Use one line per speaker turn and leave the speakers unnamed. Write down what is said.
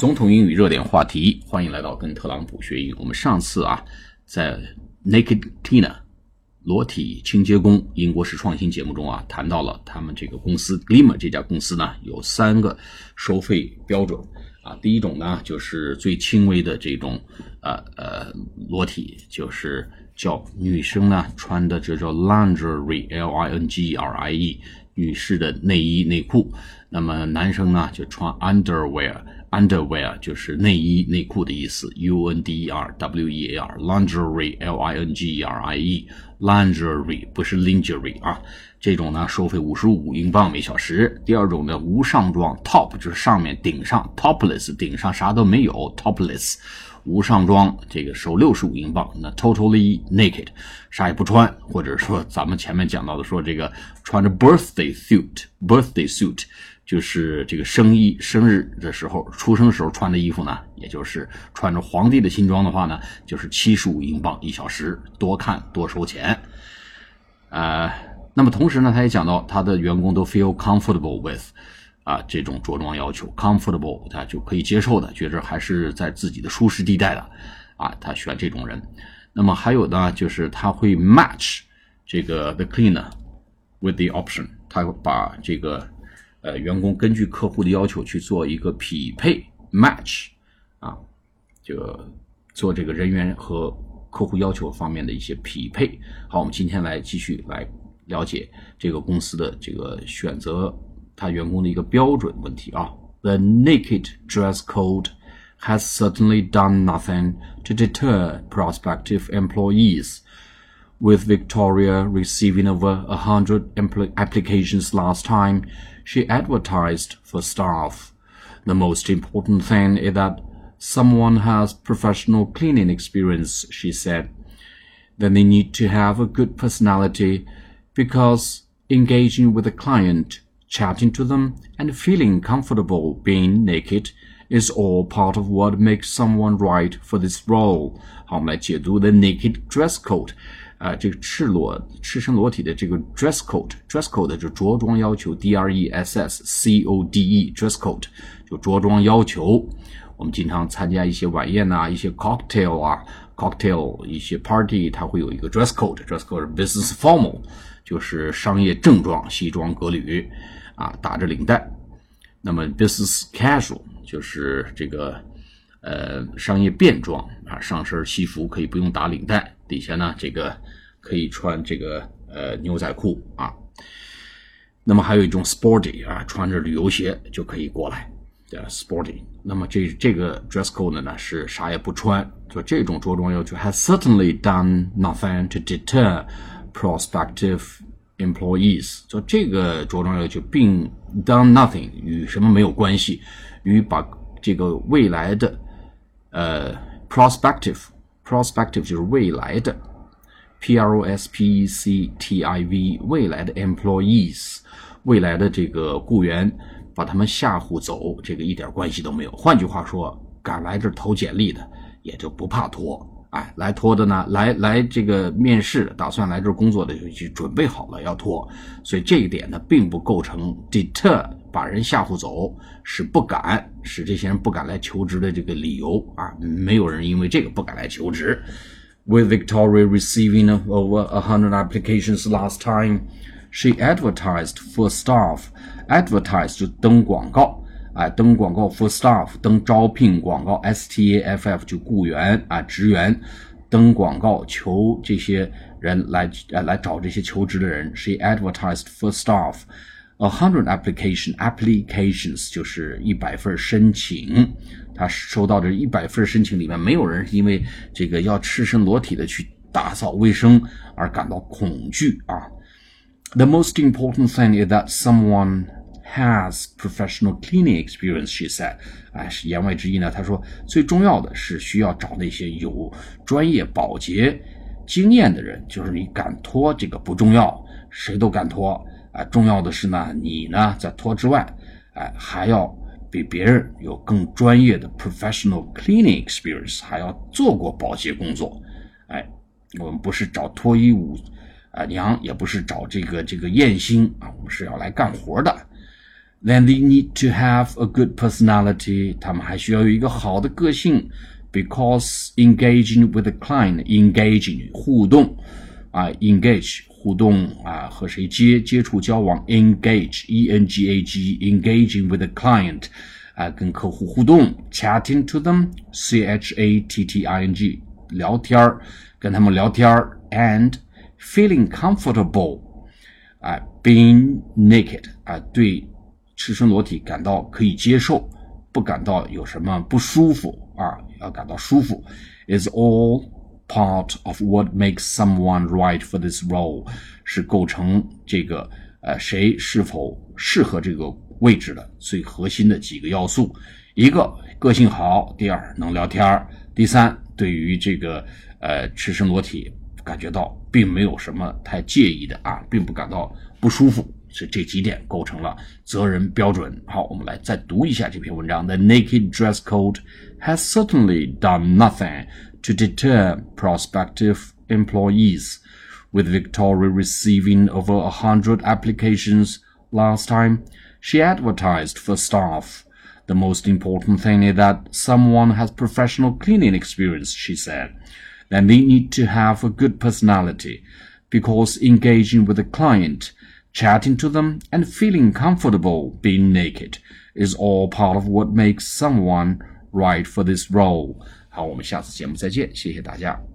总统英语热点话题，欢迎来到跟特朗普学英。我们上次啊，在 Naked Tina 裸体清洁工英国式创新节目中啊，谈到了他们这个公司 Glimmer 这家公司呢，有三个收费标准啊。第一种呢，就是最轻微的这种呃呃裸体，就是叫女生呢穿的这叫 lingerie，L I N G R I E，女士的内衣内裤。那么男生呢，就穿 underwear。Underwear 就是内衣内裤的意思，U N D E R W E A R，lingerie L I N G E R I E，lingerie 不是 lingerie 啊，这种呢收费五十五英镑每小时。第二种呢无上装，top 就是上面顶上，topless 顶上啥都没有，topless 无上装，这个收六十五英镑。那 totally naked 啥也不穿，或者说咱们前面讲到的说这个穿着 birthday suit，birthday suit。就是这个生衣生日的时候，出生时候穿的衣服呢，也就是穿着皇帝的新装的话呢，就是七十五英镑一小时，多看多收钱。呃，那么同时呢，他也讲到他的员工都 feel comfortable with 啊这种着装要求，comfortable 他就可以接受的，觉着还是在自己的舒适地带的啊，他选这种人。那么还有呢，就是他会 match 这个 the cleaner with the option，他会把这个。呃，员工根据客户的要求去做一个匹配 match，啊，就做这个人员和客户要求方面的一些匹配。好，我们今天来继续来了解这个公司的这个选择他员工的一个标准问题啊。The naked dress code has certainly done nothing to deter prospective employees. With Victoria receiving over a hundred applications last time, she advertised for staff. The most important thing is that someone has professional cleaning experience, she said. Then they need to have a good personality because engaging with a client, chatting to them, and feeling comfortable being naked is all part of what makes someone right for this role. 好，我们来解读 the naked dress code。啊，这个赤裸、赤身裸体的这个 dress code，dress code 就着装要求，D R E S S C O D E，dress code 就着装要求。我们经常参加一些晚宴呐，一些 cocktail 啊，cocktail 一些 party，它会有一个 dress code，dress code business formal， 就是商业正装，西装革履啊，打着领带。那么 business casual 就是这个呃商业便装啊，上身西服可以不用打领带。底下呢，这个可以穿这个呃牛仔裤啊。那么还有一种 sporty 啊，穿着旅游鞋就可以过来，叫 sporty。那么这这个 dress code 呢是啥也不穿，就这种着装要求 has certainly done nothing to deter prospective employees。就这个着装要求并 done nothing 与什么没有关系，与把这个未来的呃 prospective。prospective 就是未来的，p r o s p e c t i v 未来的 employees 未来的这个雇员，把他们吓唬走，这个一点关系都没有。换句话说，敢来这投简历的，也就不怕拖。哎，来拖的呢，来来这个面试，打算来这儿工作的就就准备好了要拖。所以这一点呢，并不构成 deter 把人吓唬走，是不敢使这些人不敢来求职的这个理由啊。没有人因为这个不敢来求职。With Victoria receiving over a hundred applications last time, she advertised for staff. Advertise 就登广告。啊，登广告 for staff，登招聘广告 s t a f f 就雇员啊，职员，登广告求这些人来呃来找这些求职的人。She advertised for staff a hundred application applications 就是一百份申请。他收到这一百份申请里面，没有人因为这个要赤身裸体的去打扫卫生而感到恐惧啊。The most important thing is that someone Has professional cleaning experience, she said. 哎，是言外之意呢。他说，最重要的是需要找那些有专业保洁经验的人。就是你敢拖这个不重要，谁都敢拖啊。重要的是呢，你呢在拖之外，哎，还要比别人有更专业的 professional cleaning experience，还要做过保洁工作。哎，我们不是找脱衣舞啊娘，也不是找这个这个艳星啊，我们是要来干活的。Then they need to have a good personality. 他们还需要有一个好的个性，because engaging with the client, engaging 互动啊，engage 互动啊，和谁接接触交往，engage e n g a g engaging with the client 啊，跟客户互动，chatting to them c h a t t i n g 聊天儿，跟他们聊天儿，and feeling comfortable 啊，being naked 啊，对。 赤身裸体感到可以接受，不感到有什么不舒服啊，要感到舒服，is all part of what makes someone right for this role，是构成这个呃谁是否适合这个位置的最核心的几个要素。一个个性好，第二能聊天第三对于这个呃赤身裸体感觉到并没有什么太介意的啊，并不感到不舒服。是这几点构成了责任标准。好，我们来再读一下这篇文章。The naked dress code has certainly done nothing to deter prospective employees, with Victoria receiving over a hundred applications last time. She advertised for staff. The most important thing is that someone has professional cleaning experience, she said. Then they need to have a good personality, because engaging with a client Chatting to them and feeling comfortable being naked is all part of what makes someone right for this role. 好，我们下次节目再见，谢谢大家。